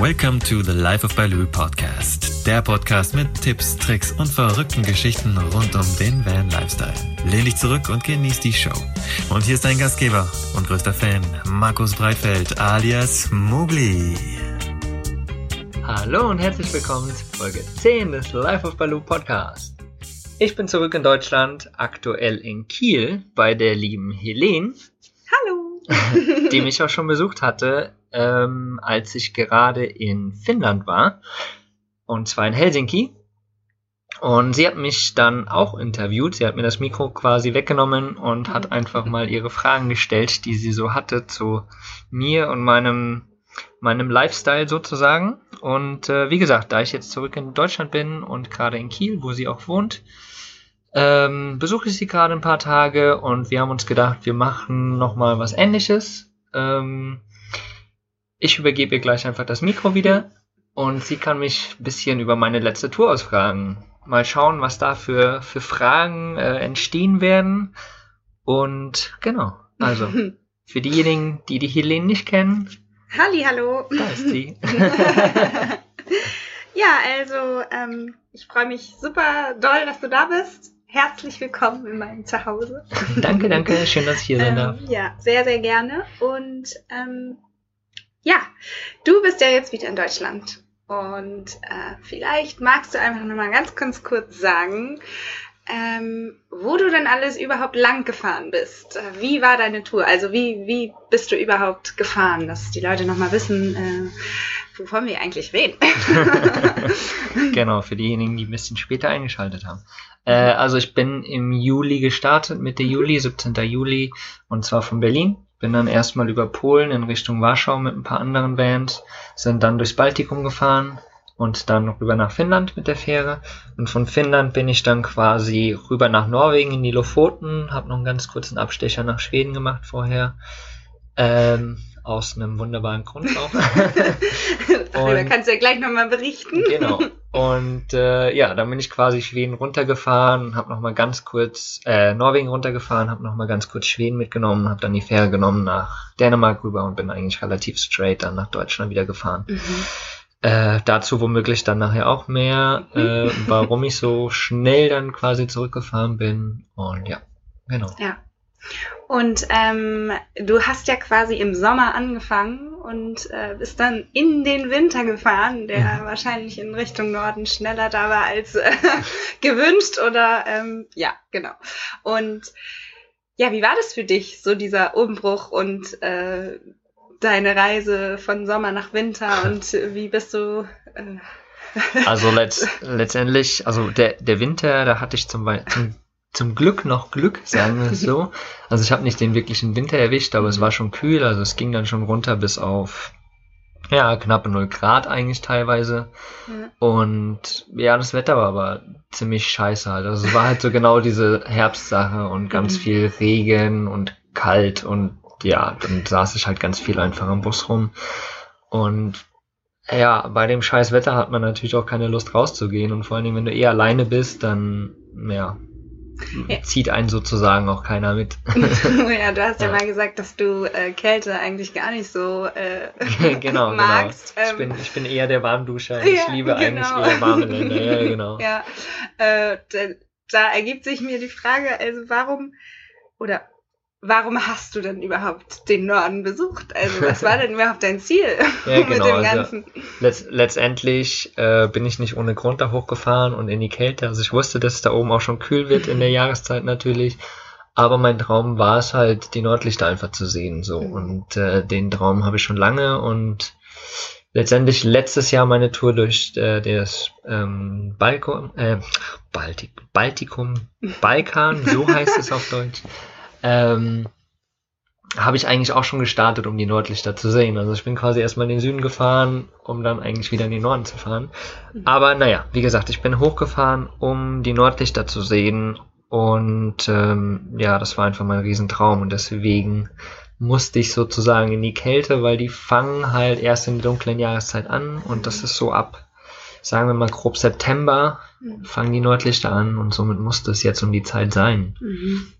Welcome to the Life of Baloo Podcast. Der Podcast mit Tipps, Tricks und verrückten Geschichten rund um den Van Lifestyle. Lehn dich zurück und genieß die Show. Und hier ist dein Gastgeber und größter Fan, Markus Breitfeld alias Mugli. Hallo und herzlich willkommen zu Folge 10 des Life of Baloo Podcast. Ich bin zurück in Deutschland, aktuell in Kiel bei der lieben Helene. Hallo! die mich auch schon besucht hatte ähm, als ich gerade in Finnland war. Und zwar in Helsinki. Und sie hat mich dann auch interviewt. Sie hat mir das Mikro quasi weggenommen und hat einfach mal ihre Fragen gestellt, die sie so hatte zu mir und meinem, meinem Lifestyle sozusagen. Und äh, wie gesagt, da ich jetzt zurück in Deutschland bin und gerade in Kiel, wo sie auch wohnt, ähm, besuche ich sie gerade ein paar Tage und wir haben uns gedacht, wir machen nochmal was ähnliches. Ähm, ich übergebe ihr gleich einfach das Mikro wieder und sie kann mich ein bisschen über meine letzte Tour ausfragen. Mal schauen, was da für, für Fragen äh, entstehen werden. Und genau, also für diejenigen, die die Helene nicht kennen. Halli, hallo. Da ist sie. ja, also ähm, ich freue mich super doll, dass du da bist. Herzlich willkommen in meinem Zuhause. danke, danke. Schön, dass ich hier sein ähm, darf. Ja, sehr, sehr gerne. Und ähm, ja, du bist ja jetzt wieder in Deutschland. Und äh, vielleicht magst du einfach nochmal ganz, ganz kurz sagen, ähm, wo du denn alles überhaupt lang gefahren bist. Äh, wie war deine Tour? Also wie, wie bist du überhaupt gefahren, dass die Leute nochmal wissen, äh, wovon wir eigentlich reden. genau, für diejenigen, die ein bisschen später eingeschaltet haben. Äh, also ich bin im Juli gestartet, Mitte Juli, 17. Juli, und zwar von Berlin bin dann erstmal über Polen in Richtung Warschau mit ein paar anderen Bands, sind dann durchs Baltikum gefahren und dann rüber nach Finnland mit der Fähre. Und von Finnland bin ich dann quasi rüber nach Norwegen in die Lofoten, habe noch einen ganz kurzen Abstecher nach Schweden gemacht vorher. Ähm, aus einem wunderbaren Grund auch. Darüber kannst du ja gleich nochmal berichten. Genau. Und äh, ja, dann bin ich quasi Schweden runtergefahren, habe nochmal ganz kurz äh, Norwegen runtergefahren, habe nochmal ganz kurz Schweden mitgenommen, habe dann die Fähre genommen nach Dänemark rüber und bin eigentlich relativ straight dann nach Deutschland wieder gefahren. Mhm. Äh, dazu womöglich dann nachher auch mehr, äh, warum ich so schnell dann quasi zurückgefahren bin. Und ja, genau. Ja. Und ähm, du hast ja quasi im Sommer angefangen und äh, bist dann in den Winter gefahren, der mhm. wahrscheinlich in Richtung Norden schneller da war als äh, gewünscht oder ähm, ja, genau. Und ja, wie war das für dich, so dieser Umbruch und äh, deine Reise von Sommer nach Winter und wie bist du äh, also letzt, letztendlich, also der, der Winter, da hatte ich zum, zum zum Glück noch Glück, sagen wir es so. Also ich habe nicht den wirklichen Winter erwischt, aber es war schon kühl, also es ging dann schon runter bis auf ja, knappe 0 Grad eigentlich teilweise. Ja. Und ja, das Wetter war aber ziemlich scheiße halt. Also es war halt so genau diese Herbstsache und ganz mhm. viel Regen und kalt und ja, dann saß ich halt ganz viel einfach am Bus rum. Und ja, bei dem scheiß Wetter hat man natürlich auch keine Lust rauszugehen und vor allen Dingen, wenn du eh alleine bist, dann ja, ja. zieht einen sozusagen auch keiner mit. ja, du hast ja. ja, mal gesagt, dass du äh, Kälte eigentlich gar nicht so äh, genau, genau, magst. Genau. Ich, bin, ich bin eher der Warmduscher. Ja, ich liebe genau. eigentlich eher warme Länder. Ja, genau. Ja, äh, da, da ergibt sich mir die Frage, also warum oder warum hast du denn überhaupt den Norden besucht? Also was war denn überhaupt dein Ziel ja, mit genau, dem also Ganzen? Also, letzt, letztendlich äh, bin ich nicht ohne Grund da hochgefahren und in die Kälte. Also ich wusste, dass es da oben auch schon kühl wird in der Jahreszeit natürlich. Aber mein Traum war es halt, die Nordlichter einfach zu sehen. So. Mhm. Und äh, den Traum habe ich schon lange und letztendlich letztes Jahr meine Tour durch äh, das ähm, Balko, äh, Baltik, Baltikum, Balkan, so heißt es auf Deutsch ähm, habe ich eigentlich auch schon gestartet, um die Nordlichter zu sehen. Also ich bin quasi erstmal in den Süden gefahren, um dann eigentlich wieder in den Norden zu fahren. Aber naja, wie gesagt, ich bin hochgefahren, um die Nordlichter zu sehen. Und ähm, ja, das war einfach mein Riesentraum. Und deswegen musste ich sozusagen in die Kälte, weil die fangen halt erst in der dunklen Jahreszeit an. Und das ist so ab, sagen wir mal grob September, fangen die Nordlichter an. Und somit musste es jetzt um die Zeit sein. Mhm.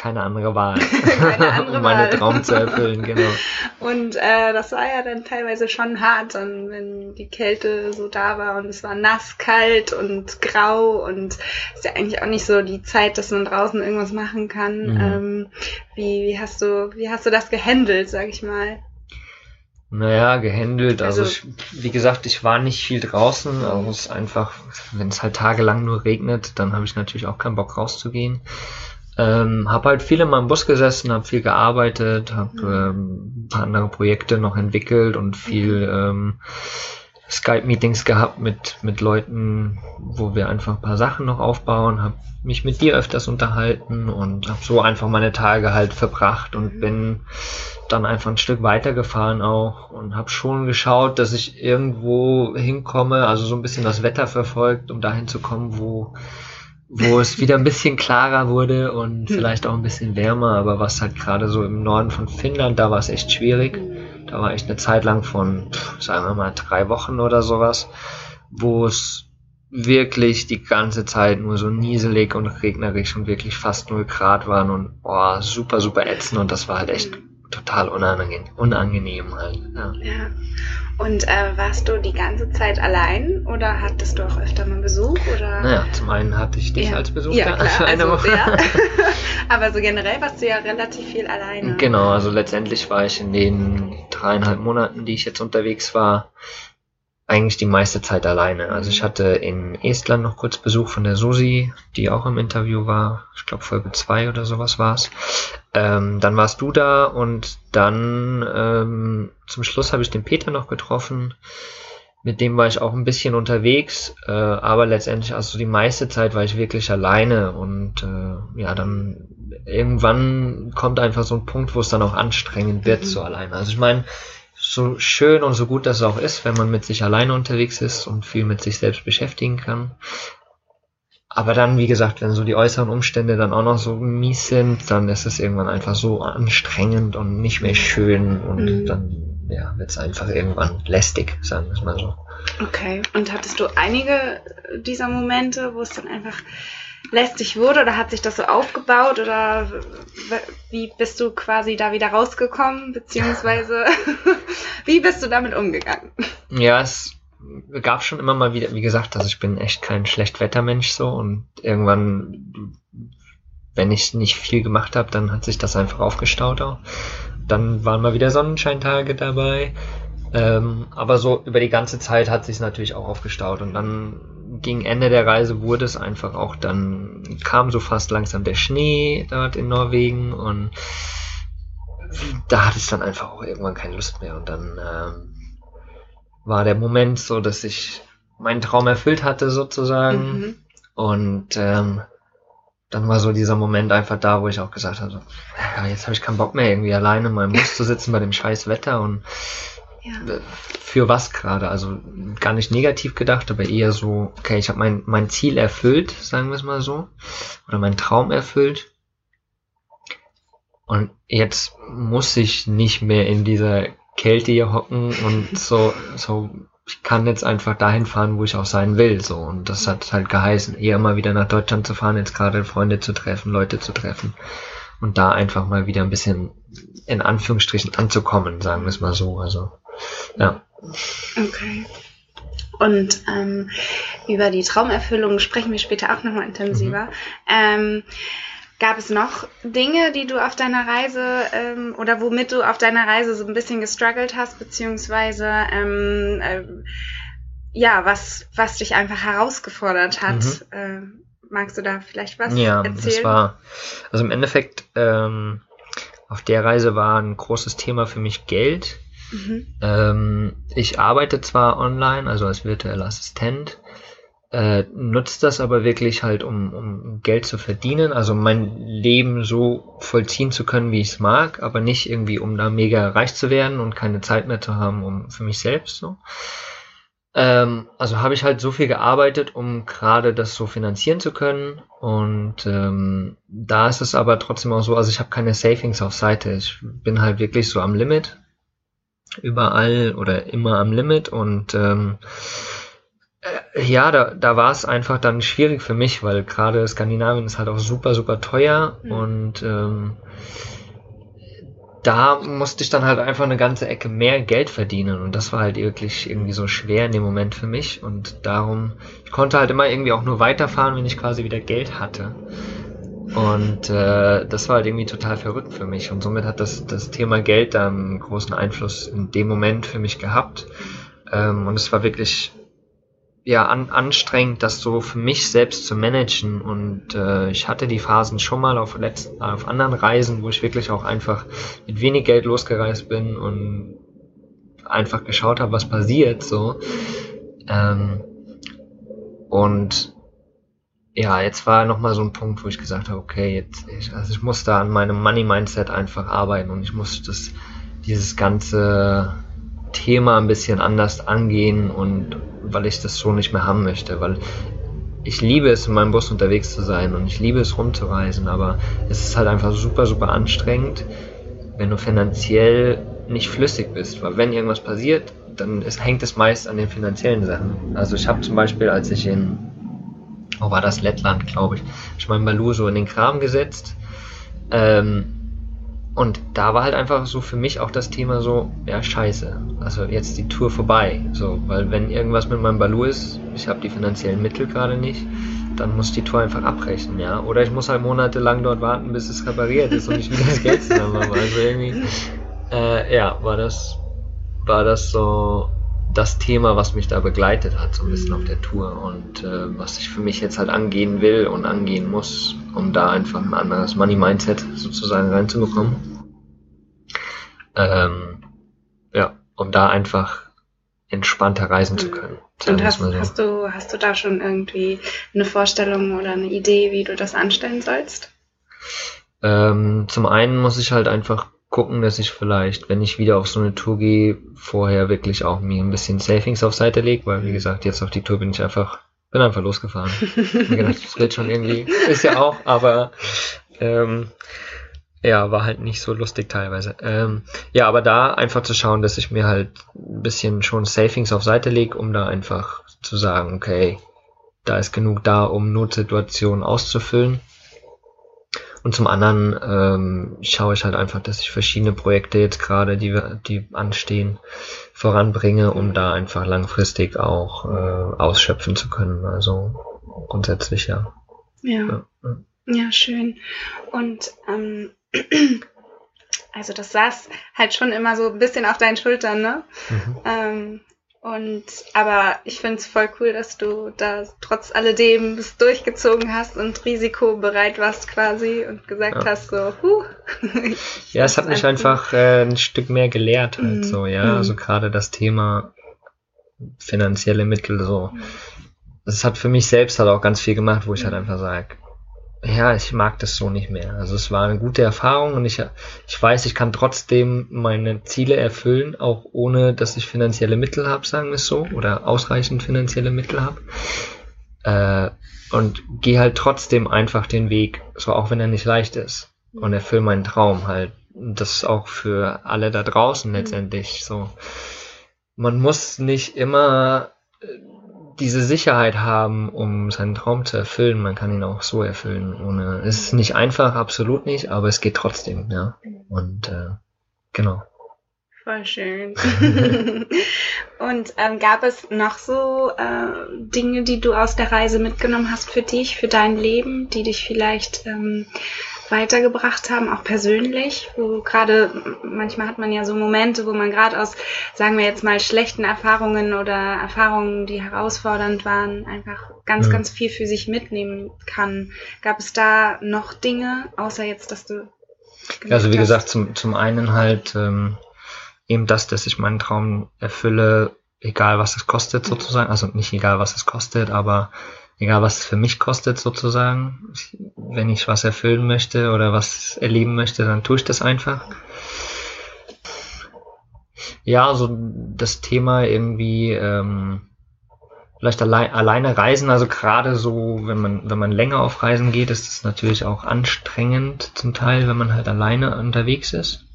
Keine andere Wahl, Keine andere um meinen. Traum zu erfüllen, genau. Und äh, das war ja dann teilweise schon hart, dann, wenn die Kälte so da war und es war nass, kalt und grau und ist ja eigentlich auch nicht so die Zeit, dass man draußen irgendwas machen kann. Mhm. Ähm, wie, wie hast du, wie hast du das gehandelt, sag ich mal? Naja, gehandelt. Also, Also- ich, wie gesagt, ich war nicht viel draußen. Also es ist einfach, wenn es halt tagelang nur regnet, dann habe ich natürlich auch keinen Bock rauszugehen. Ähm, habe halt viel in meinem Bus gesessen, habe viel gearbeitet, habe ähm, ein paar andere Projekte noch entwickelt und viel ähm, Skype-Meetings gehabt mit, mit Leuten, wo wir einfach ein paar Sachen noch aufbauen, habe mich mit dir öfters unterhalten und habe so einfach meine Tage halt verbracht und bin dann einfach ein Stück weitergefahren auch und habe schon geschaut, dass ich irgendwo hinkomme, also so ein bisschen das Wetter verfolgt, um dahin zu kommen, wo wo es wieder ein bisschen klarer wurde und vielleicht auch ein bisschen wärmer, aber was halt gerade so im Norden von Finnland, da war es echt schwierig. Da war echt eine Zeit lang von, sagen wir mal, drei Wochen oder sowas, wo es wirklich die ganze Zeit nur so nieselig und regnerisch und wirklich fast null Grad waren und boah, super, super ätzend und das war halt echt total unangenehm, unangenehm halt. Ja. Ja. Und äh, warst du die ganze Zeit allein oder hattest du auch öfter mal Besuch? Oder? Naja, zum einen hatte ich dich Ja. als Besucher Ja, klar, eine also, Woche. ja. Aber so generell warst du ja relativ viel alleine. Genau, also letztendlich war ich in den dreieinhalb Monaten, die ich jetzt unterwegs war, eigentlich die meiste Zeit alleine. Also ich hatte in Estland noch kurz Besuch von der Susi, die auch im Interview war. Ich glaube Folge 2 oder sowas war's. Ähm, dann warst du da und dann ähm, zum Schluss habe ich den Peter noch getroffen. Mit dem war ich auch ein bisschen unterwegs, äh, aber letztendlich, also die meiste Zeit war ich wirklich alleine und äh, ja, dann irgendwann kommt einfach so ein Punkt, wo es dann auch anstrengend wird, Mhm. so alleine. Also ich meine, so schön und so gut das auch ist, wenn man mit sich alleine unterwegs ist und viel mit sich selbst beschäftigen kann. Aber dann, wie gesagt, wenn so die äußeren Umstände dann auch noch so mies sind, dann ist es irgendwann einfach so anstrengend und nicht mehr schön und Mhm. dann ja, wird es einfach irgendwann lästig, sagen wir es mal so. Okay. Und hattest du einige dieser Momente, wo es dann einfach lästig wurde oder hat sich das so aufgebaut oder wie bist du quasi da wieder rausgekommen, beziehungsweise wie bist du damit umgegangen? Ja, es gab schon immer mal wieder, wie gesagt, also ich bin echt kein Schlechtwettermensch so und irgendwann, wenn ich nicht viel gemacht habe, dann hat sich das einfach aufgestaut auch. Dann waren mal wieder Sonnenscheintage dabei. Ähm, aber so über die ganze Zeit hat sich natürlich auch aufgestaut und dann gegen Ende der Reise wurde es einfach auch dann kam so fast langsam der Schnee dort in Norwegen und da hatte ich dann einfach auch irgendwann keine Lust mehr und dann ähm, war der Moment so, dass ich meinen Traum erfüllt hatte sozusagen Mhm. und ähm, dann war so dieser Moment einfach da, wo ich auch gesagt habe, so, ja, jetzt habe ich keinen Bock mehr irgendwie alleine in meinem Bus zu sitzen bei dem scheiß Wetter und Äh, für was gerade? Also gar nicht negativ gedacht, aber eher so, okay, ich habe mein, mein Ziel erfüllt, sagen wir es mal so, oder meinen Traum erfüllt. Und jetzt muss ich nicht mehr in dieser Kälte hier hocken und so, so, ich kann jetzt einfach dahin fahren, wo ich auch sein will, so. Und das hat halt geheißen, eher mal wieder nach Deutschland zu fahren, jetzt gerade Freunde zu treffen, Leute zu treffen und da einfach mal wieder ein bisschen in Anführungsstrichen anzukommen, sagen wir es mal so. Also, ja. Okay. Und ähm, über die Traumerfüllung sprechen wir später auch nochmal intensiver. Ähm, gab es noch Dinge, die du auf deiner Reise ähm, oder womit du auf deiner Reise so ein bisschen gestruggelt hast, beziehungsweise ähm, ähm, ja, was, was dich einfach herausgefordert hat? Mhm. Ähm, magst du da vielleicht was ja, erzählen? das war, also im Endeffekt, ähm, auf der Reise war ein großes Thema für mich Geld. Mhm. Ähm, ich arbeite zwar online, also als virtueller Assistent, äh, nutze das aber wirklich halt, um, um Geld zu verdienen, also mein Leben so vollziehen zu können, wie ich es mag, aber nicht irgendwie, um da mega reich zu werden und keine Zeit mehr zu haben, um für mich selbst so. Ähm, also habe ich halt so viel gearbeitet, um gerade das so finanzieren zu können. Und ähm, da ist es aber trotzdem auch so, also ich habe keine Savings auf Seite. Ich bin halt wirklich so am Limit. Überall oder immer am Limit. Und ähm, äh, ja, da, da war es einfach dann schwierig für mich, weil gerade Skandinavien ist halt auch super, super teuer Mhm. und ähm, da musste ich dann halt einfach eine ganze Ecke mehr Geld verdienen und das war halt wirklich irgendwie so schwer in dem Moment für mich und darum, ich konnte halt immer irgendwie auch nur weiterfahren, wenn ich quasi wieder Geld hatte. Und äh, das war halt irgendwie total verrückt für mich. Und somit hat das, das Thema Geld da einen großen Einfluss in dem Moment für mich gehabt. Ähm, und es war wirklich ja an, anstrengend, das so für mich selbst zu managen. Und äh, ich hatte die Phasen schon mal auf, letzten, auf anderen Reisen, wo ich wirklich auch einfach mit wenig Geld losgereist bin und einfach geschaut habe, was passiert. So. Ähm, und ja, jetzt war nochmal so ein Punkt, wo ich gesagt habe, okay, jetzt, ich, also ich muss da an meinem Money-Mindset einfach arbeiten und ich muss das, dieses ganze Thema ein bisschen anders angehen und weil ich das so nicht mehr haben möchte, weil ich liebe es, in meinem Bus unterwegs zu sein und ich liebe es rumzureisen, aber es ist halt einfach super, super anstrengend, wenn du finanziell nicht flüssig bist, weil wenn irgendwas passiert, dann ist, hängt es meist an den finanziellen Sachen. Also ich habe zum Beispiel, als ich in wo war das Lettland, glaube ich, ich mein Balu so in den Kram gesetzt. Ähm, und da war halt einfach so für mich auch das Thema so, ja, scheiße. Also jetzt die Tour vorbei. So, weil wenn irgendwas mit meinem Balu ist, ich habe die finanziellen Mittel gerade nicht, dann muss die Tour einfach abbrechen, ja. Oder ich muss halt monatelang dort warten, bis es repariert ist und ich wieder das Geld zusammen habe. Also irgendwie, äh, ja, war das, war das so das Thema, was mich da begleitet hat, so ein bisschen auf der Tour und äh, was ich für mich jetzt halt angehen will und angehen muss, um da einfach ein anderes Money-Mindset sozusagen reinzubekommen. Ähm, ja, um da einfach entspannter reisen zu können. sagen Und hast, so. hast, du, hast du da schon irgendwie eine Vorstellung oder eine Idee, wie du das anstellen sollst? Ähm, zum einen muss ich halt einfach gucken, dass ich vielleicht, wenn ich wieder auf so eine Tour gehe, vorher wirklich auch mir ein bisschen Savings auf Seite lege, weil wie gesagt, jetzt auf die Tour bin ich einfach, bin einfach losgefahren. Mir gedacht, das wird schon irgendwie, ist ja auch, aber ähm, ja, war halt nicht so lustig teilweise. Ähm, ja, aber da einfach zu schauen, dass ich mir halt ein bisschen schon Savings auf Seite lege, um da einfach zu sagen, okay, da ist genug da, um Notsituationen auszufüllen. Und zum anderen ähm, schaue ich halt einfach, dass ich verschiedene Projekte jetzt gerade, die wir, die anstehen, voranbringe, um da einfach langfristig auch äh, ausschöpfen zu können. Also grundsätzlich ja. Ja, ja. ja. ja schön. Und ähm, also das saß halt schon immer so ein bisschen auf deinen Schultern, ne? Mhm. Ähm, und aber ich finde es voll cool, dass du da trotz alledem es durchgezogen hast und risikobereit warst quasi und gesagt Ja. hast so, huh. Ja, es hat mich einfach äh, ein Stück mehr gelehrt halt Mhm. so, ja. Mhm. Also gerade das Thema finanzielle Mittel so. Das hat für mich selbst halt auch ganz viel gemacht, wo ich halt einfach sage, ja, ich mag das so nicht mehr. Also es war eine gute Erfahrung und ich, ich weiß, ich kann trotzdem meine Ziele erfüllen, auch ohne, dass ich finanzielle Mittel habe, sagen wir es so, oder ausreichend finanzielle Mittel habe. Äh, und gehe halt trotzdem einfach den Weg, so auch wenn er nicht leicht ist. Und erfülle meinen Traum halt. Und Das ist auch für alle da draußen letztendlich so. Man muss nicht immer äh, diese Sicherheit haben, um seinen Traum zu erfüllen. Man kann ihn auch so erfüllen. Ohne, es ist nicht einfach, absolut nicht, aber es geht trotzdem, ja. Und äh, genau. Voll schön. und ähm, gab es noch so äh, Dinge, die du aus der Reise mitgenommen hast für dich, für dein Leben, die dich vielleicht ähm, weitergebracht haben, auch persönlich? Wo gerade manchmal hat man ja so Momente, wo man gerade aus, sagen wir jetzt mal, schlechten Erfahrungen oder Erfahrungen, die herausfordernd waren, einfach ganz, Mhm. ganz viel für sich mitnehmen kann. Gab es da noch Dinge, außer jetzt, dass du Ja, also wie gemerkt gesagt, zum, zum einen halt ähm, eben das, dass ich meinen Traum erfülle, egal was es kostet sozusagen. Also nicht egal was es kostet, aber egal was es für mich kostet sozusagen. Wenn ich was erfüllen möchte oder was erleben möchte, dann tue ich das einfach. Ja, so das Thema irgendwie ähm, vielleicht allein, alleine reisen, also gerade so, wenn man, wenn man länger auf Reisen geht, ist es natürlich auch anstrengend zum Teil, wenn man halt alleine unterwegs ist.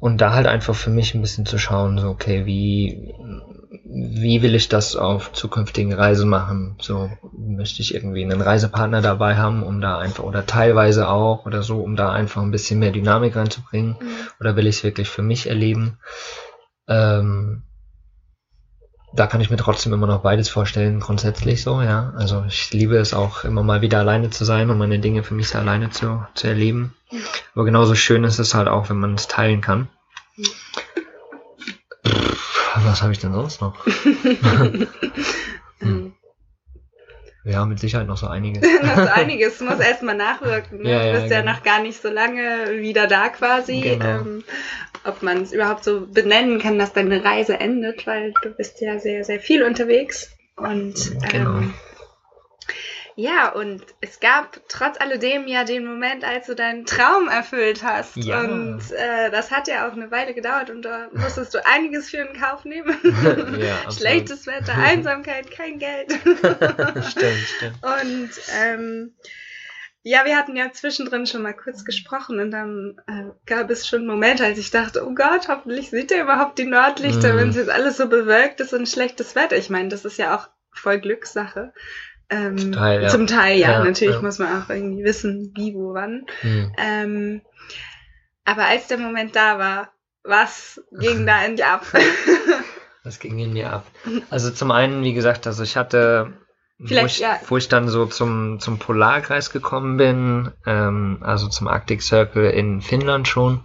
Und da halt einfach für mich ein bisschen zu schauen, so, okay, wie, wie will ich das auf zukünftigen Reisen machen? So möchte ich irgendwie einen Reisepartner dabei haben, um da einfach oder teilweise auch oder so, um da einfach ein bisschen mehr Dynamik reinzubringen. Mhm. Oder will ich es wirklich für mich erleben? Ähm, da kann ich mir trotzdem immer noch beides vorstellen, grundsätzlich so, ja. Also ich liebe es auch immer mal wieder alleine zu sein und meine Dinge für mich alleine zu, zu erleben. Aber genauso schön ist es halt auch, wenn man es teilen kann. Was habe ich denn sonst noch? hm. Ja, mit Sicherheit noch so einiges. noch so einiges, muss erstmal nachwirken. Ne? Ja, du bist ja, genau. noch gar nicht so lange wieder da quasi. Genau. Ähm, ob man es überhaupt so benennen kann, dass deine Reise endet, weil du bist ja sehr, sehr viel unterwegs. Und genau. Ja, und es gab trotz alledem ja den Moment, als du deinen Traum erfüllt hast. Ja. Und äh, das hat ja auch eine Weile gedauert und da musstest du einiges für in Kauf nehmen. ja, Schlechtes Wetter, Einsamkeit, kein Geld. stimmt, stimmt. Und ähm, ja, wir hatten ja zwischendrin schon mal kurz gesprochen und dann äh, gab es schon Momente, als ich dachte, oh Gott, hoffentlich sieht er überhaupt die Nordlichter, mm. wenn es jetzt alles so bewölkt ist und schlechtes Wetter. Ich meine, das ist ja auch voll Glückssache. Ähm, zum Teil, ja. Zum Teil, ja. ja Natürlich ja. muss man auch irgendwie wissen, wie, wo, wann. Mhm. Ähm, aber als der Moment da war, was ging da in dir ab? was ging in mir ab? Also zum einen, wie gesagt, also ich hatte, wo, ich, ja. wo ich dann so zum, zum Polarkreis gekommen bin, ähm, also zum Arctic Circle in Finnland schon, mhm.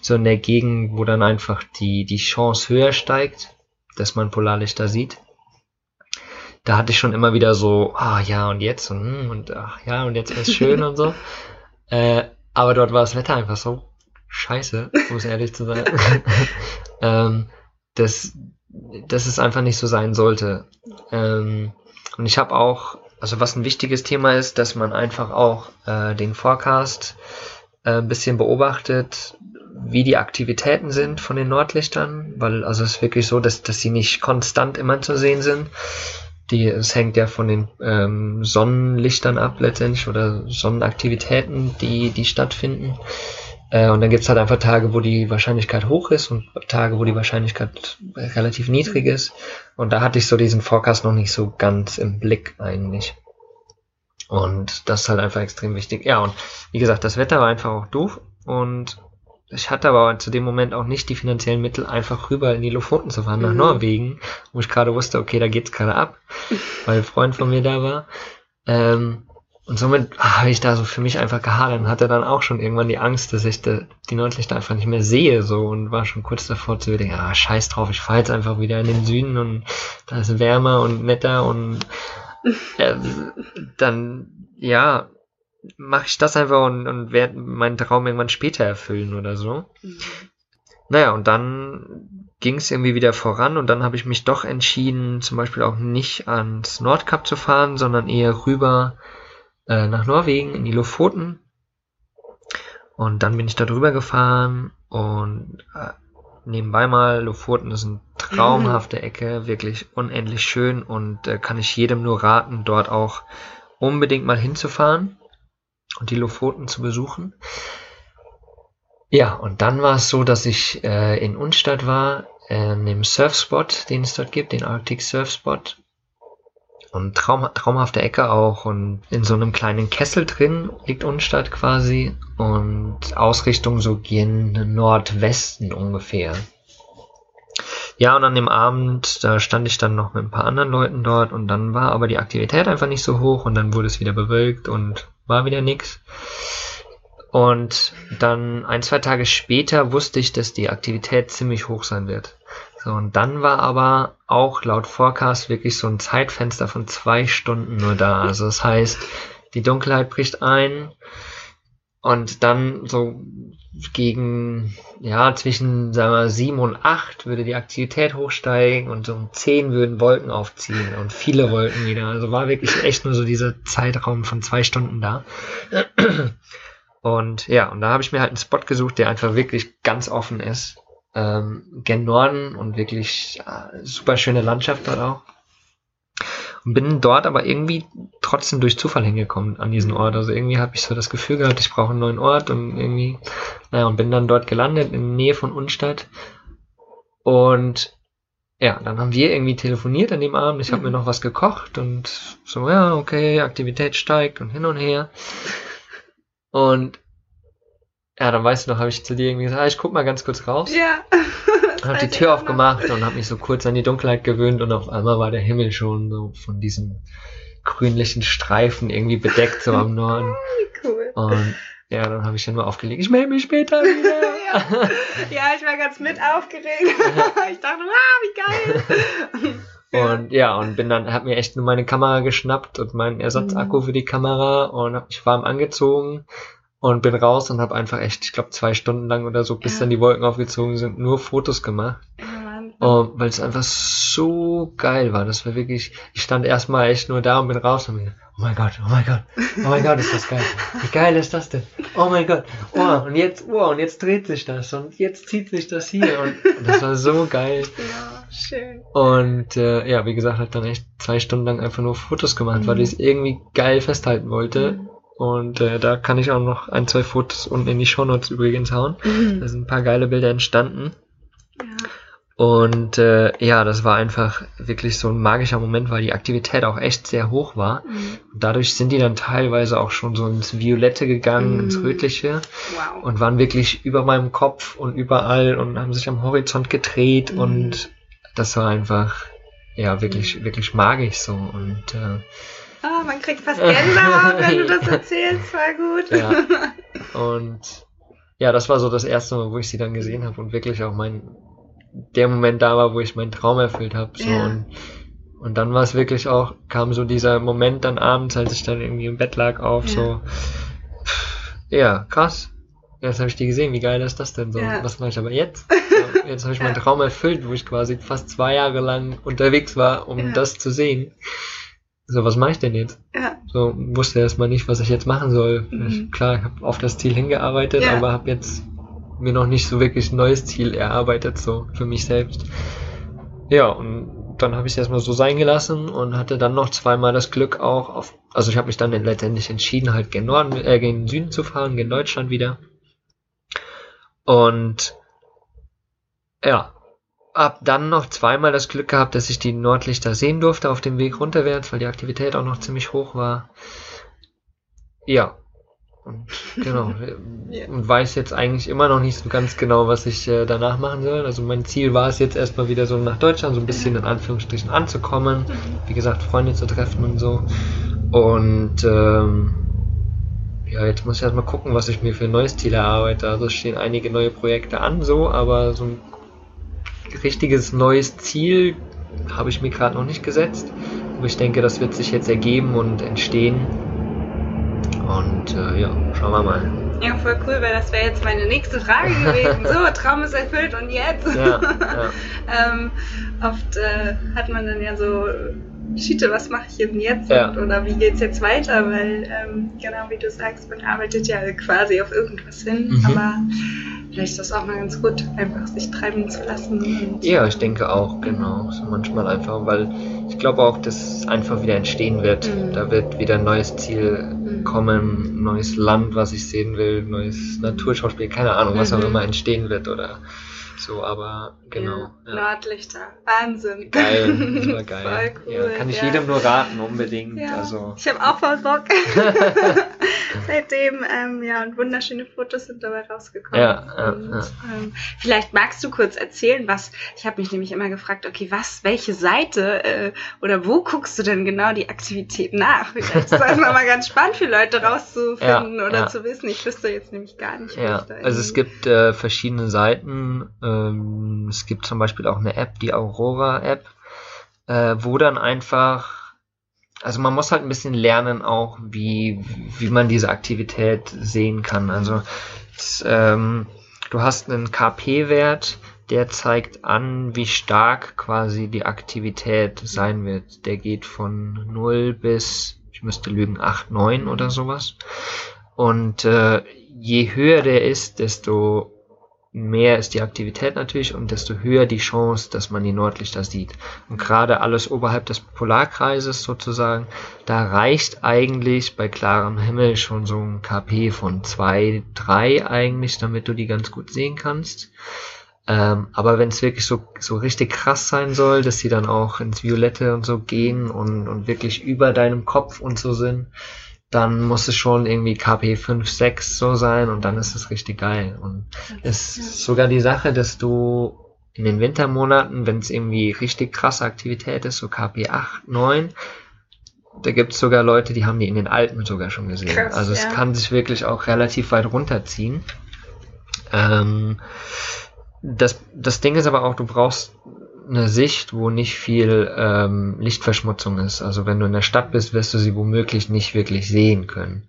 so in der Gegend, wo dann einfach die, die Chance höher steigt, dass man Polarlichter sieht da hatte ich schon immer wieder so, ah ja und jetzt und, hm, und ach ja und jetzt ist schön und so. Äh, aber dort war das Wetter einfach so scheiße, muss ehrlich zu sein. ähm, dass, dass es einfach nicht so sein sollte. Ähm, und ich habe auch, also was ein wichtiges Thema ist, dass man einfach auch äh, den Forecast äh, ein bisschen beobachtet, wie die Aktivitäten sind von den Nordlichtern, weil also es ist wirklich so, dass, dass sie nicht konstant immer zu sehen sind, die, es hängt ja von den ähm, Sonnenlichtern ab letztendlich oder Sonnenaktivitäten, die, die stattfinden. Äh, und dann gibt's halt einfach Tage, wo die Wahrscheinlichkeit hoch ist und Tage, wo die Wahrscheinlichkeit relativ niedrig ist. Und da hatte ich so diesen Forecast noch nicht so ganz im Blick eigentlich. Und das ist halt einfach extrem wichtig. Ja, und wie gesagt, das Wetter war einfach auch doof. Und ich hatte aber zu dem Moment auch nicht die finanziellen Mittel, einfach rüber in die Lofoten zu fahren, nach mhm. Norwegen, wo ich gerade wusste, okay, da geht's gerade ab, weil ein Freund von mir da war. Ähm, und somit habe ich da so für mich einfach gehadert und hatte dann auch schon irgendwann die Angst, dass ich de, die Nordlichter einfach nicht mehr sehe, so und war schon kurz davor zu überlegen, ah, scheiß drauf, ich fahre jetzt einfach wieder in den Süden und da ist wärmer und netter und äh, dann, ja, mache ich das einfach und, und werde meinen Traum irgendwann später erfüllen oder so. Mhm. Naja, und dann ging es irgendwie wieder voran und dann habe ich mich doch entschieden, zum Beispiel auch nicht ans Nordkap zu fahren, sondern eher rüber äh, nach Norwegen in die Lofoten. Und dann bin ich da drüber gefahren und äh, nebenbei mal, Lofoten ist eine traumhafte Ecke, wirklich unendlich schön und äh, kann ich jedem nur raten, dort auch unbedingt mal hinzufahren und die Lofoten zu besuchen. Ja, und dann war es so, dass ich äh, in Unstadt war, äh, in dem Surfspot, den es dort gibt, den Arctic Surfspot. Und traum, traumhafte Ecke auch. Und in so einem kleinen Kessel drin liegt Unstadt quasi. Und Ausrichtung so gehen Nordwesten ungefähr. Ja, und an dem Abend, da stand ich dann noch mit ein paar anderen Leuten dort und dann war aber die Aktivität einfach nicht so hoch und dann wurde es wieder bewölkt und war wieder nix. Und dann ein, zwei Tage später wusste ich, dass die Aktivität ziemlich hoch sein wird. So, und dann war aber auch laut Forecast wirklich so ein Zeitfenster von zwei Stunden nur da. Also das heißt, die Dunkelheit bricht ein und dann so gegen, ja, zwischen, sagen wir, sieben und acht würde die Aktivität hochsteigen und so um zehn würden Wolken aufziehen und viele Wolken wieder. Also war wirklich echt nur so dieser Zeitraum von zwei Stunden da. Und ja, und da habe ich mir halt einen Spot gesucht, der einfach wirklich ganz offen ist. Ähm, gen Norden und wirklich äh, super schöne Landschaft dort auch. Und bin dort aber irgendwie trotzdem durch Zufall hingekommen an diesen Ort. Also irgendwie habe ich so das Gefühl gehabt, ich brauche einen neuen Ort und irgendwie, naja, und bin dann dort gelandet in der Nähe von Unstadt. Und ja, dann haben wir irgendwie telefoniert an dem Abend. Ich habe mir Mhm. noch was gekocht und so, ja, okay, Aktivität steigt und hin und her. Und ja, dann weißt du noch, habe ich zu dir irgendwie gesagt, ah, ich guck mal ganz kurz raus. Ja. Das Hab die ich Tür aufgemacht und habe mich so kurz an die Dunkelheit gewöhnt und auf einmal war der Himmel schon so von diesem grünlichen Streifen irgendwie bedeckt, so am Norden. Cool. Und ja, dann habe ich dann nur aufgelegt, ich melde mich später wieder. Ja, ich war ganz mit aufgeregt. ich dachte, wow, wie geil. Und ja, und bin dann, hab mir echt nur meine Kamera geschnappt und meinen Ersatzakku Mhm. für die Kamera und hab mich warm angezogen und bin raus und hab einfach echt, ich glaube, zwei Stunden lang oder so, bis Ja. dann die Wolken aufgezogen sind, nur Fotos gemacht. Ja. Oh, weil es einfach so geil war. Das war wirklich, ich stand erstmal echt nur da und bin raus und bin, oh mein Gott, oh mein Gott, oh mein Gott, ist das geil. Wie geil ist das denn? Oh mein Gott, oh, und jetzt, oh, und jetzt dreht sich das und jetzt zieht sich das hier und, und das war so geil. Ja, schön. Und äh, ja, wie gesagt, hat dann echt zwei Stunden lang einfach nur Fotos gemacht, weil Mhm. ich es irgendwie geil festhalten wollte. Und äh, da kann ich auch noch ein, zwei Fotos unten in die Shownotes übrigens hauen. Da Mhm. sind ein paar geile Bilder entstanden. Ja. Und äh, ja, das war einfach wirklich so ein magischer Moment, weil die Aktivität auch echt sehr hoch war. Mhm. Und dadurch sind die dann teilweise auch schon so ins Violette gegangen, Mhm. ins Rötliche Wow. und waren wirklich über meinem Kopf und überall und haben sich am Horizont gedreht Mhm. und das war einfach ja wirklich wirklich magisch so und äh, Ah, man kriegt fast Gänsehaut, wenn du das erzählst. War gut. Ja. und ja das war so das erste Mal wo ich sie dann gesehen habe und wirklich auch mein der Moment da war wo ich meinen Traum erfüllt habe so Ja. und und dann war es wirklich auch kam so dieser Moment dann abends als ich dann irgendwie im Bett lag auf Ja. so ja krass Jetzt habe ich die gesehen, wie geil ist das denn so? Ja. Was mache ich aber jetzt? So, jetzt habe ich meinen. Traum erfüllt, wo ich quasi fast zwei Jahre lang unterwegs war, um das zu sehen. So, was mache ich denn jetzt? Ja. So, wusste erstmal nicht, was ich jetzt machen soll. Mhm. Ich, klar, ich habe auf das Ziel hingearbeitet, Ja. aber habe jetzt mir noch nicht so wirklich ein neues Ziel erarbeitet, so für mich selbst. Ja, und dann habe ich es erstmal so sein gelassen und hatte dann noch zweimal das Glück auch auf, also ich habe mich dann letztendlich entschieden, halt gen Norden, äh, gen den Süden zu fahren, gen Deutschland wieder. Und ja, hab dann noch zweimal das Glück gehabt, dass ich die Nordlichter sehen durfte auf dem Weg runterwärts, weil die Aktivität auch noch ziemlich hoch war. Ja. Und genau. Ja. Und weiß jetzt eigentlich immer noch nicht so ganz genau, was ich äh, danach machen soll. Also mein Ziel war es jetzt erstmal wieder so nach Deutschland, so ein bisschen in Anführungsstrichen anzukommen. Wie gesagt, Freunde zu treffen und so. Und ähm, ja, jetzt muss ich erstmal gucken, was ich mir für ein neues Ziel erarbeite. Also es stehen einige neue Projekte an, so, aber so ein richtiges neues Ziel habe ich mir gerade noch nicht gesetzt. Aber ich denke, das wird sich jetzt ergeben und entstehen. Und äh, ja, schauen wir mal. Ja, voll cool, weil das wäre jetzt meine nächste Frage gewesen. So, Traum ist erfüllt und jetzt? Ja, ja. ähm, oft äh, hat man dann ja so, Schiete, was mache ich denn jetzt? Ja. Oder wie geht's jetzt weiter? Weil, ähm, genau wie du sagst, man arbeitet ja quasi auf irgendwas hin, Mhm. aber vielleicht ist das auch mal ganz gut, einfach sich treiben zu lassen. Ja, ich denke auch, genau. So manchmal einfach, weil ich glaube auch, dass es einfach wieder entstehen wird. Mhm. Da wird wieder ein neues Ziel Mhm. kommen, neues Land, was ich sehen will, neues Naturschauspiel, keine Ahnung, was auch Mhm. immer entstehen wird oder so, aber genau. Ja, Ja. Nordlichter, Wahnsinn. Geil, das war geil. Voll cool. ja, kann ich jedem nur raten, unbedingt. Also, ich habe auch voll Bock. Seitdem, ähm, ja, und wunderschöne Fotos sind dabei rausgekommen. Ja, und. Ähm, vielleicht magst du kurz erzählen, was, ich habe mich nämlich immer gefragt, okay, was, welche Seite äh, oder wo guckst du denn genau die Aktivität nach? Vielleicht ist das nochmal ganz spannend für Leute rauszufinden oder zu wissen. Ich wüsste jetzt nämlich gar nicht, Ja, also es gibt äh, verschiedene Seiten. Ähm, es gibt zum Beispiel auch eine App, die Aurora-App, äh, wo dann einfach, also man muss halt ein bisschen lernen auch, wie, wie man diese Aktivität sehen kann. Also es, ähm, du hast einen KP-Wert, der zeigt an, wie stark quasi die Aktivität sein wird. Der geht von 0 bis, ich müsste lügen, 8, 9 oder sowas. Und äh, je höher der ist, desto mehr ist die Aktivität natürlich und desto höher die Chance, dass man die Nordlichter sieht. Und gerade alles oberhalb des Polarkreises sozusagen, da reicht eigentlich bei klarem Himmel schon so ein KP von 2, 3 eigentlich, damit du die ganz gut sehen kannst. Ähm, aber wenn es wirklich so, so richtig krass sein soll, dass sie dann auch ins Violette und so gehen und, und wirklich über deinem Kopf und so sind, dann muss es schon irgendwie KP 5, 6 so sein und dann ist es richtig geil. Und es ist sogar die Sache, dass du in den Wintermonaten, wenn es irgendwie richtig krasse Aktivität ist, so KP 8, 9, da gibt es sogar Leute, die haben die in den Alpen sogar schon gesehen. Krass, also es ja. kann sich wirklich auch relativ weit runterziehen. Ähm, das, das Ding ist aber auch, du brauchst eine Sicht, wo nicht viel ähm, Lichtverschmutzung ist. Also wenn du in der Stadt bist, wirst du sie womöglich nicht wirklich sehen können.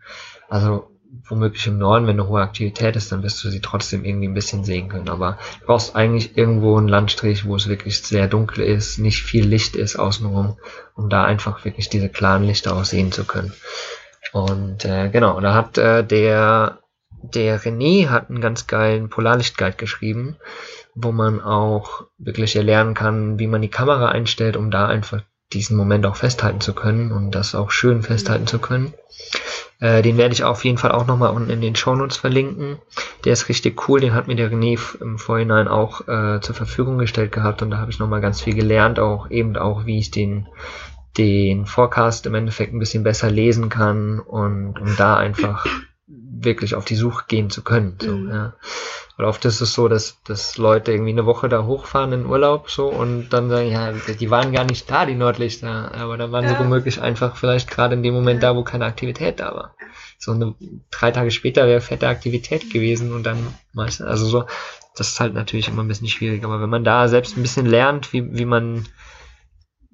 Also womöglich im Norden, wenn eine hohe Aktivität ist, dann wirst du sie trotzdem irgendwie ein bisschen sehen können. Aber du brauchst eigentlich irgendwo einen Landstrich, wo es wirklich sehr dunkel ist, nicht viel Licht ist außenrum, um da einfach wirklich diese klaren Lichter auch sehen zu können. Und äh, genau, da hat äh, der der René hat einen ganz geilen Polarlichtguide geschrieben, wo man auch wirklich erlernen kann, wie man die Kamera einstellt, um da einfach diesen Moment auch festhalten zu können und das auch schön festhalten zu können. Äh, den werde ich auf jeden Fall auch nochmal unten in den Shownotes verlinken. Der ist richtig cool, den hat mir der René im Vorhinein auch äh, zur Verfügung gestellt gehabt und da habe ich nochmal ganz viel gelernt, auch eben auch, wie ich den den Forecast im Endeffekt ein bisschen besser lesen kann und um da einfach wirklich auf die Suche gehen zu können. So, Mhm. ja. Weil oft ist es so, dass, dass Leute irgendwie eine Woche da hochfahren in Urlaub so und dann sagen, ja, die waren gar nicht da, die Nordlichter, aber dann waren sie Ja. womöglich einfach vielleicht gerade in dem Moment da, wo keine Aktivität da war. So eine, drei Tage später wäre fette Aktivität gewesen und dann meistens, also so, das ist halt natürlich immer ein bisschen schwierig, aber wenn man da selbst ein bisschen lernt, wie, wie man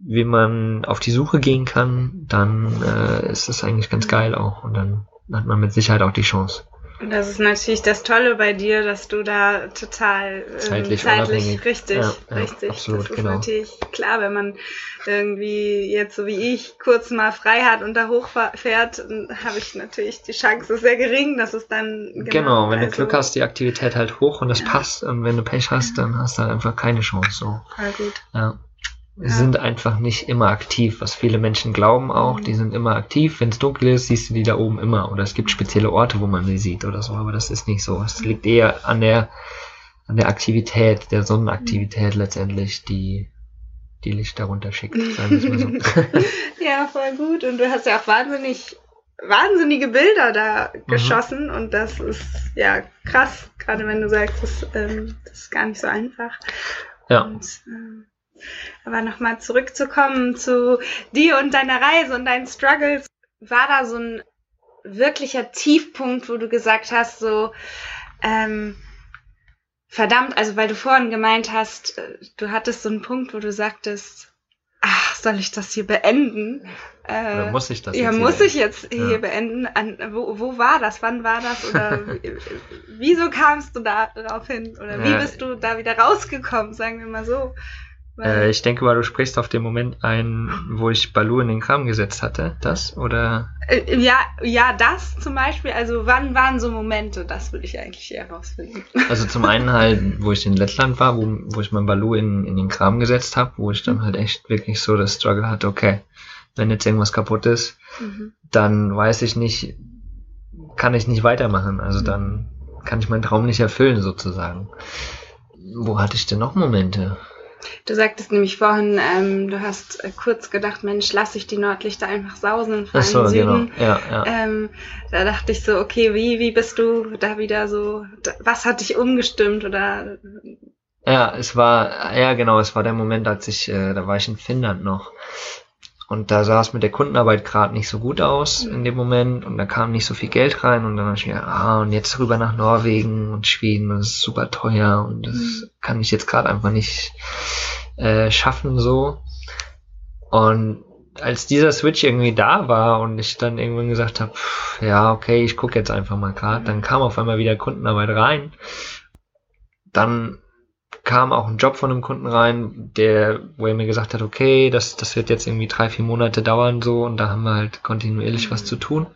wie man auf die Suche gehen kann, dann äh, ist das eigentlich ganz geil auch und dann hat man mit Sicherheit auch die Chance. Und das ist natürlich das Tolle bei dir, dass du da total ähm, Zeitlich unabhängig. richtig, Ja, ja, richtig. absolut, das ist genau. natürlich klar, wenn man irgendwie jetzt so wie ich kurz mal frei hat und da hochfährt, habe ich natürlich die Chance ist sehr gering, dass es dann Genau, wenn du also- Glück hast, die Aktivität halt hoch und das Ja. passt und wenn du Pech hast, dann hast du halt einfach keine Chance. So. Voll gut. Ja. Ja. sind einfach nicht immer aktiv, was viele Menschen glauben auch. Mhm. Die sind immer aktiv. Wenn es dunkel ist, siehst du die da oben immer. Oder es gibt spezielle Orte, wo man sie sieht oder so. Aber das ist nicht so. Es liegt eher an der, an der Aktivität, der Mhm. Sonnenaktivität letztendlich, die die Lichter runterschickt. Sagen wir mal so. Ja, voll gut. Und du hast ja auch wahnsinnig, wahnsinnige Bilder da Mhm. geschossen und das ist ja krass, gerade wenn du sagst, das, ähm, das ist gar nicht so einfach. ja. Und, ähm, aber nochmal zurückzukommen zu dir und deiner Reise und deinen Struggles. War da so ein wirklicher Tiefpunkt, wo du gesagt hast, so, ähm, verdammt, also weil du vorhin gemeint hast, äh, du hattest so einen Punkt, wo du sagtest, ach, soll ich das hier beenden? Äh, Oder muss ich das ja, jetzt muss hier ich jetzt hier Ja. beenden? An, wo, wo war das? Wann war das? Oder wie- wieso kamst du da darauf hin? Oder wie Ja. bist du da wieder rausgekommen, sagen wir mal so? Äh, ich denke mal, du sprichst auf den Moment ein, wo ich Balu in den Kram gesetzt hatte. Das? Oder? äh, ja, ja, das zum Beispiel. Also wann waren so Momente? Das würde ich eigentlich eher rausfinden. Also zum einen halt, wo ich in Lettland war, wo, wo ich mein Balu in, in den Kram gesetzt habe, wo ich dann halt echt wirklich so das Struggle hatte, okay, wenn jetzt irgendwas kaputt ist, Mhm. dann weiß ich nicht, kann ich nicht weitermachen. Also dann kann ich meinen Traum nicht erfüllen sozusagen. Wo hatte ich denn noch Momente? Du sagtest nämlich vorhin, ähm, du hast äh, kurz gedacht, Mensch, lass ich die Nordlichter einfach sausen fahr Ach so, genau. Süden. Ja, ja. Ähm, da dachte ich so, okay, wie, wie bist du da wieder so, da, was hat dich umgestimmt oder Ja, es war, ja genau, es war der Moment, als ich, äh, da war ich in Finnland noch. Und da sah es mit der Kundenarbeit gerade nicht so gut aus in dem Moment. Und da kam nicht so viel Geld rein. Und dann habe ich mir, ah, und jetzt rüber nach Norwegen und Schweden, das ist super teuer. Und das Mhm. kann ich jetzt gerade einfach nicht äh, schaffen so. Und als dieser Switch irgendwie da war und ich dann irgendwann gesagt habe, ja, okay, ich gucke jetzt einfach mal gerade, dann kam auf einmal wieder Kundenarbeit rein. Dann kam auch ein Job von einem Kunden rein, der, wo er mir gesagt hat, okay, das, das wird jetzt irgendwie drei, vier Monate dauern so und da haben wir halt kontinuierlich was zu tun.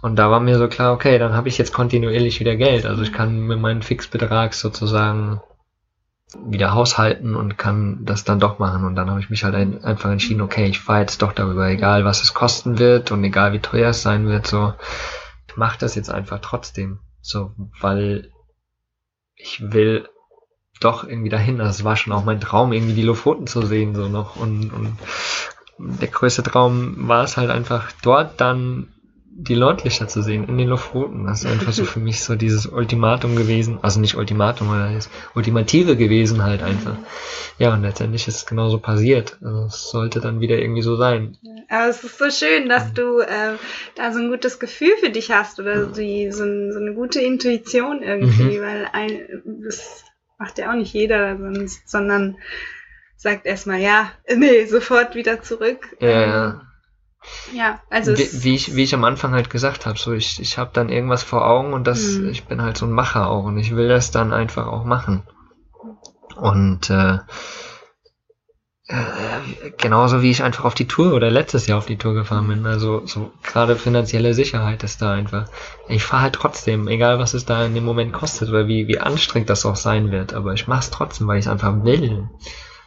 Und da war mir so klar, okay, dann habe ich jetzt kontinuierlich wieder Geld. Also ich kann mit meinem Fixbetrag sozusagen wieder haushalten und kann das dann doch machen. Und dann habe ich mich halt ein, einfach entschieden, okay, ich fahre jetzt doch darüber, egal was es kosten wird und egal wie teuer es sein wird, so, ich mach das jetzt einfach trotzdem. So, weil ich will doch irgendwie dahin. Das war schon auch mein Traum, irgendwie die Lofoten zu sehen, so noch. Und, und der größte Traum war es halt einfach, dort dann die Nordlichter zu sehen in den Lofoten. Das ist einfach so für mich so dieses Ultimatum gewesen. Also nicht Ultimatum, sondern das Ultimative gewesen halt einfach. Ja, und letztendlich ist es genauso passiert. Also es sollte dann wieder irgendwie so sein. Aber es ist so schön, dass du äh, da so ein gutes Gefühl für dich hast oder die, so, ein, so eine gute Intuition irgendwie, mhm. weil ein, das macht ja auch nicht jeder sonst, sondern sagt erstmal, ja, nee, sofort wieder zurück. Ja, ja. Ja, also wie, wie, ich wie ich am Anfang halt gesagt habe, so ich ich habe dann irgendwas vor Augen und das mhm. ich bin halt so ein Macher auch und ich will das dann einfach auch machen. Und äh, äh, genauso wie ich einfach auf die Tour oder letztes Jahr auf die Tour gefahren bin. Also so gerade finanzielle Sicherheit ist da einfach. Ich fahre halt trotzdem, egal was es da in dem Moment kostet oder wie, wie anstrengend das auch sein wird. Aber ich mache es trotzdem, weil ich es einfach will.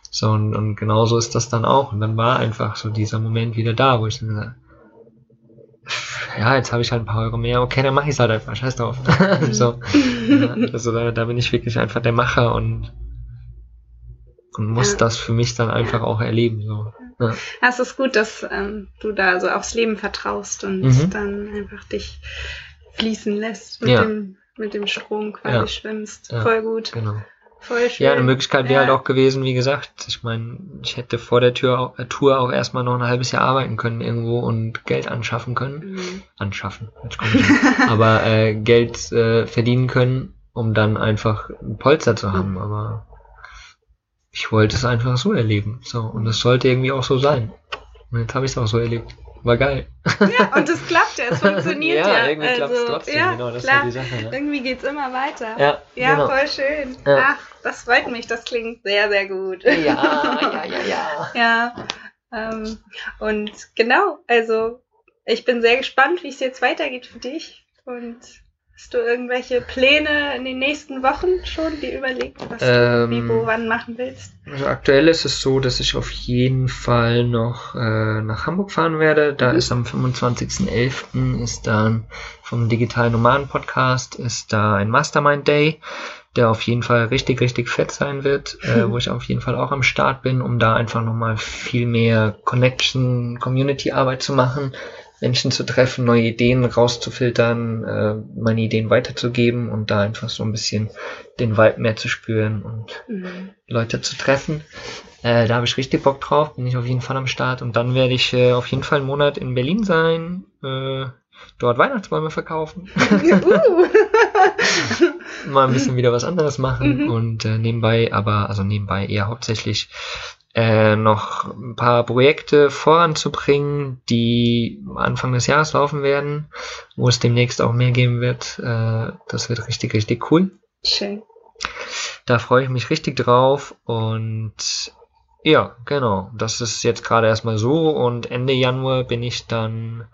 So, und, und genauso ist das dann auch. Und dann war einfach so dieser Moment wieder da, wo ich dann gesagt ja, jetzt habe ich halt ein paar Euro mehr, okay, dann mache ich es halt einfach, scheiß drauf. so, ja, also da, da bin ich wirklich einfach der Macher und, und muss ja. das für mich dann einfach auch erleben. So. Ja. Es ist gut, dass ähm, du da so aufs Leben vertraust und mhm. dann einfach dich fließen lässt mit, dem, mit dem Strom quasi schwimmst. Voll gut. Genau. Voll schön. Ja, eine Möglichkeit wäre halt ja. auch gewesen, wie gesagt, ich meine, ich hätte vor der Tür, äh, Tour auch erstmal noch ein halbes Jahr arbeiten können irgendwo und Geld anschaffen können. Mhm. Anschaffen, jetzt kommt aber äh, Geld äh, verdienen können, um dann einfach ein Polster zu haben. Mhm. Aber ich wollte es einfach so erleben. So, und es sollte irgendwie auch so sein. Und jetzt habe ich es auch so erlebt. War geil. Ja, und es klappt ja, es funktioniert ja. Ja, irgendwie also, klappt es trotzdem, ja, genau, das klar. ist ja die Sache. Ne? Irgendwie geht's immer weiter. Ja, ja genau. voll schön. Ja. Ach, das freut mich, das klingt sehr, sehr gut. Ja, ja, ja, ja. ja, ähm, und genau, also ich bin sehr gespannt, wie es jetzt weitergeht für dich und Hast du irgendwelche Pläne in den nächsten Wochen schon, die überlegt, was ähm, du wie, wo, wann machen willst? Also aktuell ist es so, dass ich auf jeden Fall noch äh, nach Hamburg fahren werde. Da mhm. ist am 25.11. ist dann vom Digitalen Nomaden Podcast ist da ein Mastermind Day, der auf jeden Fall richtig, richtig fett sein wird, äh, wo ich auf jeden Fall auch am Start bin, um da einfach nochmal viel mehr Connection, Community Arbeit zu machen Menschen zu treffen, neue Ideen rauszufiltern, äh, meine Ideen weiterzugeben und da einfach so ein bisschen den Vibe mehr zu spüren und mhm. Leute zu treffen. Äh, da habe ich richtig Bock drauf, bin ich auf jeden Fall am Start und dann werde ich äh, auf jeden Fall einen Monat in Berlin sein, äh, dort Weihnachtsbäume verkaufen. Uh. Mal ein bisschen wieder was anderes machen mhm. und äh, nebenbei, aber also nebenbei eher hauptsächlich äh, noch ein paar Projekte voranzubringen, die Anfang des Jahres laufen werden, wo es demnächst auch mehr geben wird. Äh, das wird richtig, richtig cool. Schön. Da freue ich mich richtig drauf und ja, genau. Das ist jetzt gerade erstmal so und Ende Januar bin ich dann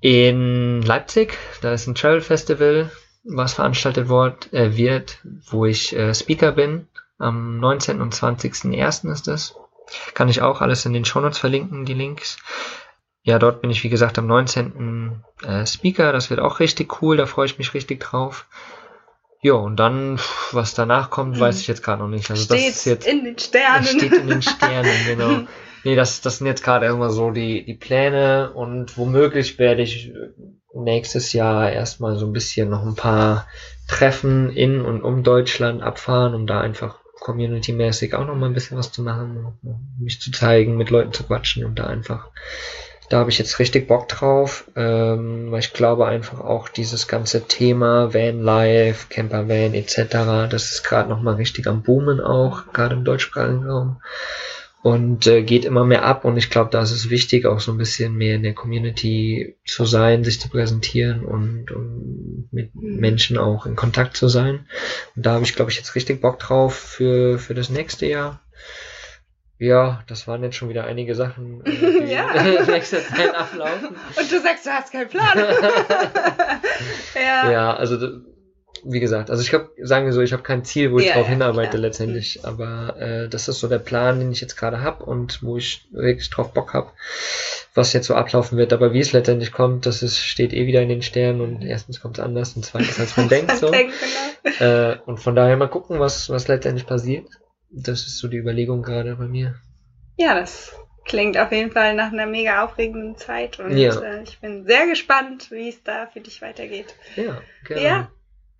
in Leipzig. Da ist ein Travel Festival, was veranstaltet wird, äh, wird wo ich äh, Speaker bin am 19. und 20.01. ist es. Kann ich auch alles in den Shownotes verlinken, die Links. Ja, dort bin ich, wie gesagt, am 19. Äh, Speaker. Das wird auch richtig cool. Da freue ich mich richtig drauf. Ja, und dann, was danach kommt, weiß ich jetzt gerade noch nicht. Also steht das ist jetzt, in den Sternen. Steht in den Sternen, genau. Nee, das, das sind jetzt gerade immer so die, die Pläne und womöglich werde ich nächstes Jahr erstmal so ein bisschen noch ein paar Treffen in und um Deutschland abfahren, um da einfach community-mäßig auch noch mal ein bisschen was zu machen, mich zu zeigen, mit Leuten zu quatschen und da einfach, da habe ich jetzt richtig Bock drauf, ähm, weil ich glaube einfach auch dieses ganze Thema Van Life, Camper Van etc., das ist gerade noch mal richtig am Boomen auch, gerade im deutschsprachigen Raum und äh, geht immer mehr ab und ich glaube, da ist es wichtig, auch so ein bisschen mehr in der Community zu sein, sich zu präsentieren und, und mit mhm. Menschen auch in Kontakt zu sein. Und da habe ich, glaube ich, jetzt richtig Bock drauf für, für das nächste Jahr. Ja, das waren jetzt schon wieder einige Sachen, äh, die ja. in nächster Zeit ablaufen. Und du sagst, du hast keinen Plan. ja. ja, also wie gesagt, also ich habe, sagen wir so, ich habe kein Ziel, wo ich Ja, drauf ja, hinarbeite klar. letztendlich, aber äh, das ist so der Plan, den ich jetzt gerade habe und wo ich wirklich drauf Bock habe, was jetzt so ablaufen wird. Aber wie es letztendlich kommt, das ist, steht eh wieder in den Sternen und erstens kommt es anders und zweitens als man denkt so. Denkt, genau. Äh, und von daher mal gucken, was, was letztendlich passiert. Das ist so die Überlegung gerade bei mir. Ja, das klingt auf jeden Fall nach einer mega aufregenden Zeit und Ja. äh, ich bin sehr gespannt, wie es da für dich weitergeht. Ja, genau. Ja.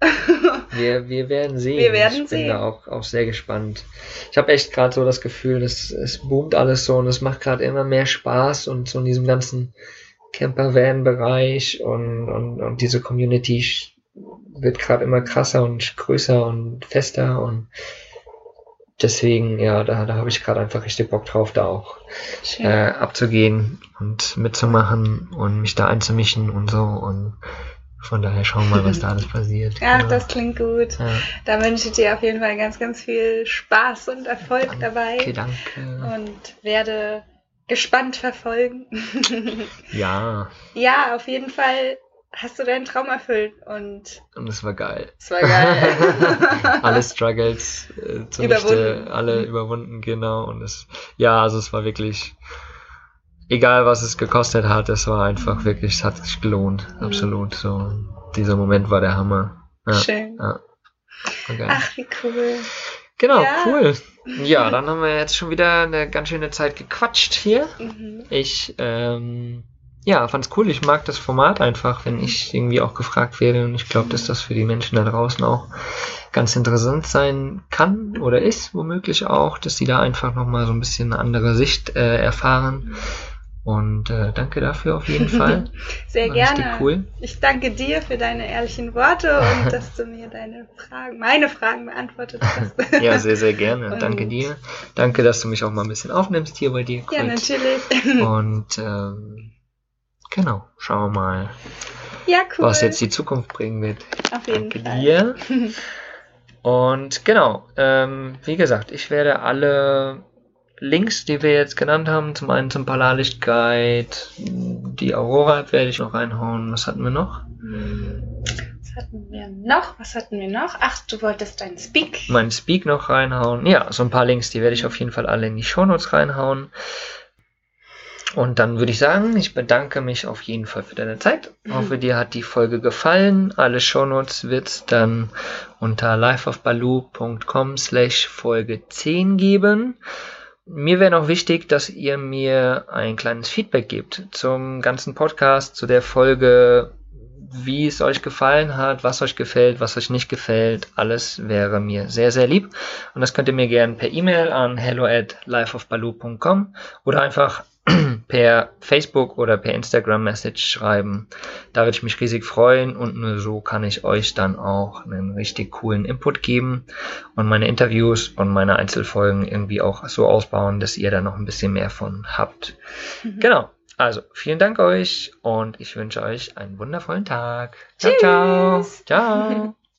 Wir, wir werden sehen. Wir werden ich bin sehen. da auch, auch sehr gespannt. Ich habe echt gerade so das Gefühl, dass es boomt alles so und es macht gerade immer mehr Spaß und so in diesem ganzen Camper-Van-Bereich und, und, und diese Community wird gerade immer krasser und größer und fester und deswegen, ja, da, da habe ich gerade einfach richtig Bock drauf, da auch äh, abzugehen und mitzumachen und mich da einzumischen und so und von daher schauen wir mal, was da alles passiert. ja, Genau. das klingt gut. Ja. Da wünsche ich dir auf jeden Fall ganz, ganz viel Spaß und Erfolg Danke, dabei danke. und werde gespannt verfolgen. Ja, ja, auf jeden Fall hast du deinen Traum erfüllt und und es war geil. es war geil. alle Struggles äh, zunichte, Überwunden. alle überwunden, genau. Und es, ja, also es war wirklich, egal was es gekostet hat, es war einfach wirklich, es hat sich gelohnt, Mhm. absolut. So, dieser Moment war der Hammer. Ja, Schön. ja. Geil. Ach, wie cool. genau, ja. cool. Ja, dann haben wir jetzt schon wieder eine ganz schöne Zeit gequatscht hier. Mhm. Ich, ähm, ja, fand's cool. Ich mag das Format einfach, wenn ich irgendwie auch gefragt werde. Und ich glaube, dass das für die Menschen da draußen auch ganz interessant sein kann oder ist, womöglich auch, dass die da einfach nochmal so ein bisschen eine andere Sicht äh, erfahren. Und äh, danke dafür auf jeden Fall. Sehr War gerne. cool. Ich danke dir für deine ehrlichen Worte und dass du mir deine Fragen, meine Fragen beantwortet hast. Ja, sehr, sehr gerne. Und- Danke dir. Danke, dass du mich auch mal ein bisschen aufnimmst hier bei dir. Ja, Cool. natürlich. Und ähm, genau, schauen wir mal, Ja, cool. was jetzt die Zukunft bringen wird. Auf jeden Danke Fall. dir. Und genau, ähm, wie gesagt, ich werde alle Links, die wir jetzt genannt haben, zum einen zum Polarlicht Guide, die Aurora-App werde ich noch reinhauen. Was hatten wir noch? Was hatten wir noch? Was hatten wir noch? Ach, du wolltest dein Speak. Mein Speak noch reinhauen. Ja, so ein paar Links, die werde ich auf jeden Fall alle in die Shownotes reinhauen. Und dann würde ich sagen, ich bedanke mich auf jeden Fall für deine Zeit. Mhm. Hoffe, dir hat die Folge gefallen. Alle Shownotes wird's dann unter lifeofbaloo.com slash Folge 10 geben. Mir wäre noch wichtig, dass ihr mir ein kleines Feedback gebt zum ganzen Podcast, zu der Folge, wie es euch gefallen hat, was euch gefällt, was euch nicht gefällt. Alles wäre mir sehr, sehr lieb. Und das könnt ihr mir gerne per E-Mail an hello at lifeofbaloo.com oder einfach per Facebook oder per Instagram Message schreiben. Da würde ich mich riesig freuen und nur so kann ich euch dann auch einen richtig coolen Input geben und meine Interviews und meine Einzelfolgen irgendwie auch so ausbauen, dass ihr da noch ein bisschen mehr von habt. Genau. Also, vielen Dank euch und ich wünsche euch einen wundervollen Tag. Ciao, ciao. Tschüss. Ciao.